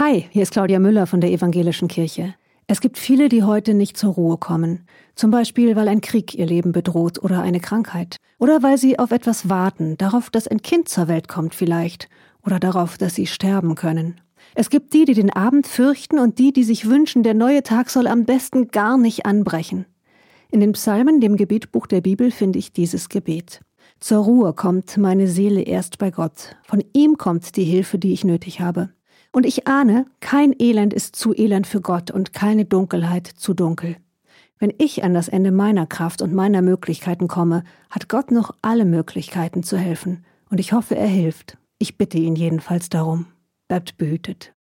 Hi, hier ist Claudia Müller von der Evangelischen Kirche. Es gibt viele, die heute nicht zur Ruhe kommen. Zum Beispiel, weil ein Krieg ihr Leben bedroht oder eine Krankheit. Oder weil sie auf etwas warten, darauf, dass ein Kind zur Welt kommt vielleicht. Oder darauf, dass sie sterben können. Es gibt die, die den Abend fürchten und die, die sich wünschen, der neue Tag soll am besten gar nicht anbrechen. In den Psalmen, dem Gebetbuch der Bibel, finde ich dieses Gebet. Zur Ruhe kommt meine Seele erst bei Gott. Von ihm kommt die Hilfe, die ich nötig habe. Und ich ahne, kein Elend ist zu elend für Gott und keine Dunkelheit zu dunkel. Wenn ich an das Ende meiner Kraft und meiner Möglichkeiten komme, hat Gott noch alle Möglichkeiten zu helfen. Und ich hoffe, er hilft. Ich bitte ihn jedenfalls darum. Bleibt behütet.